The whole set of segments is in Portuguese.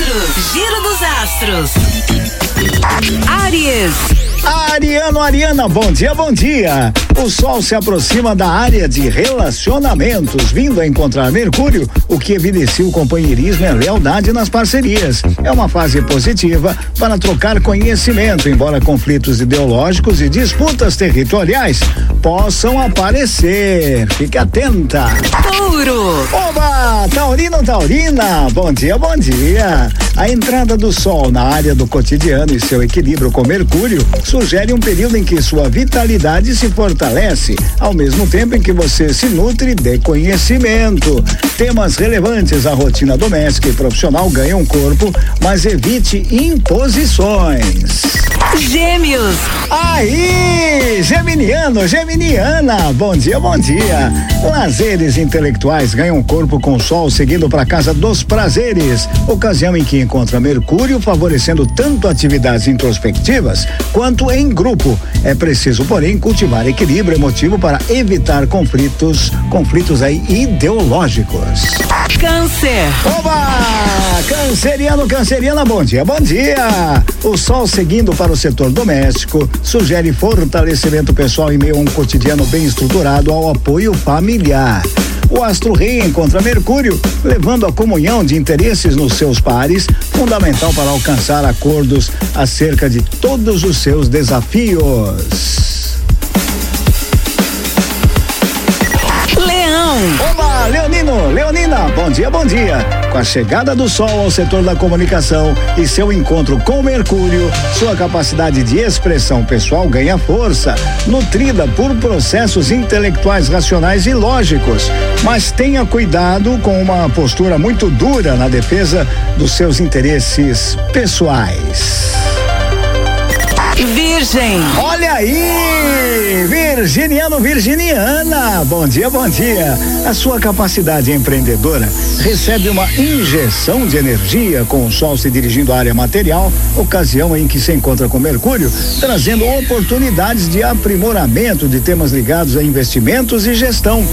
astros. Giro dos astros. Aries. Ariano, Ariana, bom dia, bom dia. O Sol se aproxima da área de relacionamentos, vindo a encontrar Mercúrio, o que evidencia o companheirismo e a lealdade nas parcerias. É uma fase positiva para trocar conhecimento, embora conflitos ideológicos e disputas territoriais possam aparecer. Fique atenta. Touro. Oba! Taurino, Taurina, bom dia, bom dia. A entrada do Sol na área do cotidiano e seu equilíbrio com Mercúrio sugere um período em que sua vitalidade se fortalece, ao mesmo tempo em que você se nutre de conhecimento. Temas relevantes à rotina doméstica e profissional ganham corpo, mas evite imposições. Gêmeos. Aí, Geminiano, Geminiana, bom dia, bom dia. Lazeres intelectuais ganham corpo com o sol seguindo para casa dos prazeres, ocasião em que encontra Mercúrio favorecendo tanto atividades introspectivas quanto em grupo. É preciso, porém, cultivar equilíbrio emotivo para evitar conflitos, conflitos aí ideológicos. Câncer. Oba! Canceriano, canceriana, bom dia, bom dia. O sol seguindo para o setor doméstico sugere fortalecimento pessoal em meio a um cotidiano bem estruturado ao apoio familiar. O astro rei encontra Mercúrio, levando a comunhão de interesses nos seus pares, fundamental para alcançar acordos acerca de todos os seus desafios. Bom dia, bom dia. Com a chegada do Sol ao setor da comunicação e seu encontro com Mercúrio, sua capacidade de expressão pessoal ganha força, nutrida por processos intelectuais racionais e lógicos. Mas tenha cuidado com uma postura muito dura na defesa dos seus interesses pessoais. Virgem. Olha aí, virginiano, virginiana, bom dia, bom dia. A sua capacidade empreendedora recebe uma injeção de energia com o sol se dirigindo à área material, ocasião em que se encontra com Mercúrio, trazendo oportunidades de aprimoramento de temas ligados a investimentos e gestão.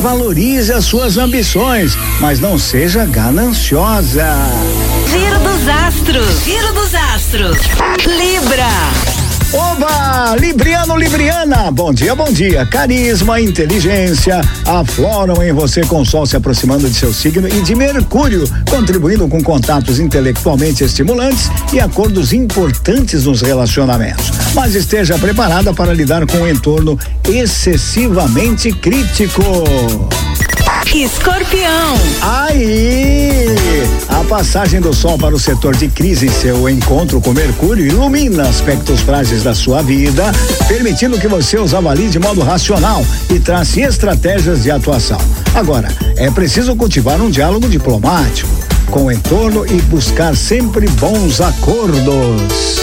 Valorize as suas ambições, mas não seja gananciosa. Giro dos astros. Giro dos astros. Libra. Oba! Libriano, Libriana, bom dia, bom dia. Carisma, inteligência afloram em você com o Sol se aproximando de seu signo e de Mercúrio, contribuindo com contatos intelectualmente estimulantes e acordos importantes nos relacionamentos. Mas esteja preparada para lidar com um entorno excessivamente crítico. Escorpião. Aí, a passagem do Sol para o setor de crise em seu encontro com Mercúrio ilumina aspectos frágeis da sua vida, permitindo que você os avalie de modo racional e trace estratégias de atuação. Agora, é preciso cultivar um diálogo diplomático com o entorno e buscar sempre bons acordos.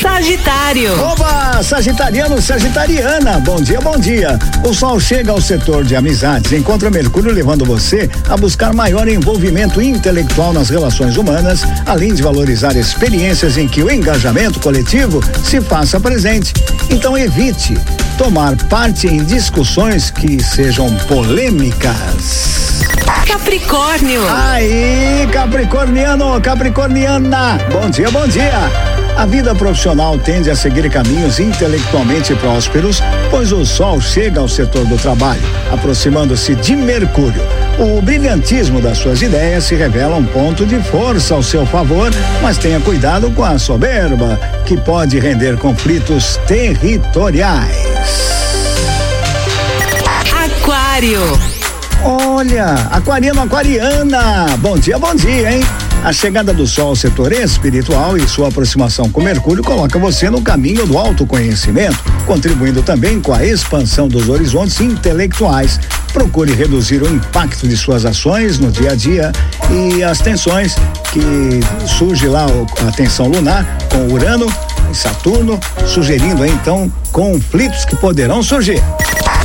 Sagitário. Oba, Sagitariano, Sagitariana, bom dia, bom dia. O sol chega ao setor de amizades, encontra Mercúrio levando você a buscar maior envolvimento intelectual nas relações humanas, além de valorizar experiências em que o engajamento coletivo se faça presente. Então evite tomar parte em discussões que sejam polêmicas. Capricórnio. Aí, Capricorniano, Capricorniana, bom dia, bom dia. A vida profissional tende a seguir caminhos intelectualmente prósperos, pois o Sol chega ao setor do trabalho, aproximando-se de Mercúrio. O brilhantismo das suas ideias se revela um ponto de força ao seu favor, mas tenha cuidado com a soberba, que pode render conflitos territoriais. Aquário. Olha, aquariano, aquariana, bom dia, bom dia, hein? A chegada do Sol ao setor espiritual e sua aproximação com Mercúrio coloca você no caminho do autoconhecimento, contribuindo também com a expansão dos horizontes intelectuais. Procure reduzir o impacto de suas ações no dia a dia e as tensões que surge lá a tensão lunar com Urano e Saturno, sugerindo então conflitos que poderão surgir.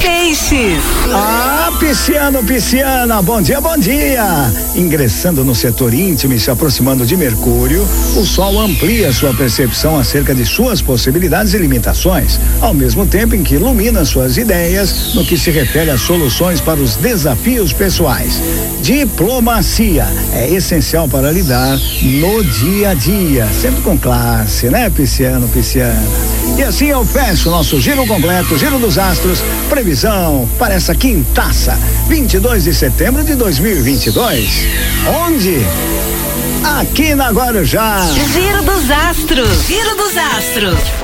Peixes. Ah, pisciano, pisciana, bom dia, bom dia. Ingressando no setor íntimo e se aproximando de Mercúrio, o Sol amplia sua percepção acerca de suas possibilidades e limitações, ao mesmo tempo em que ilumina suas ideias no que se refere a soluções para os desafios pessoais. Diplomacia é essencial para lidar no dia a dia, sempre com classe, né, pisciano, pisciana? E assim eu fecho nosso giro completo, giro dos astros, previsão para essa quintaça, 22 de setembro de 2022. Onde? Aqui na Guarujá. Giro dos astros. Giro dos astros.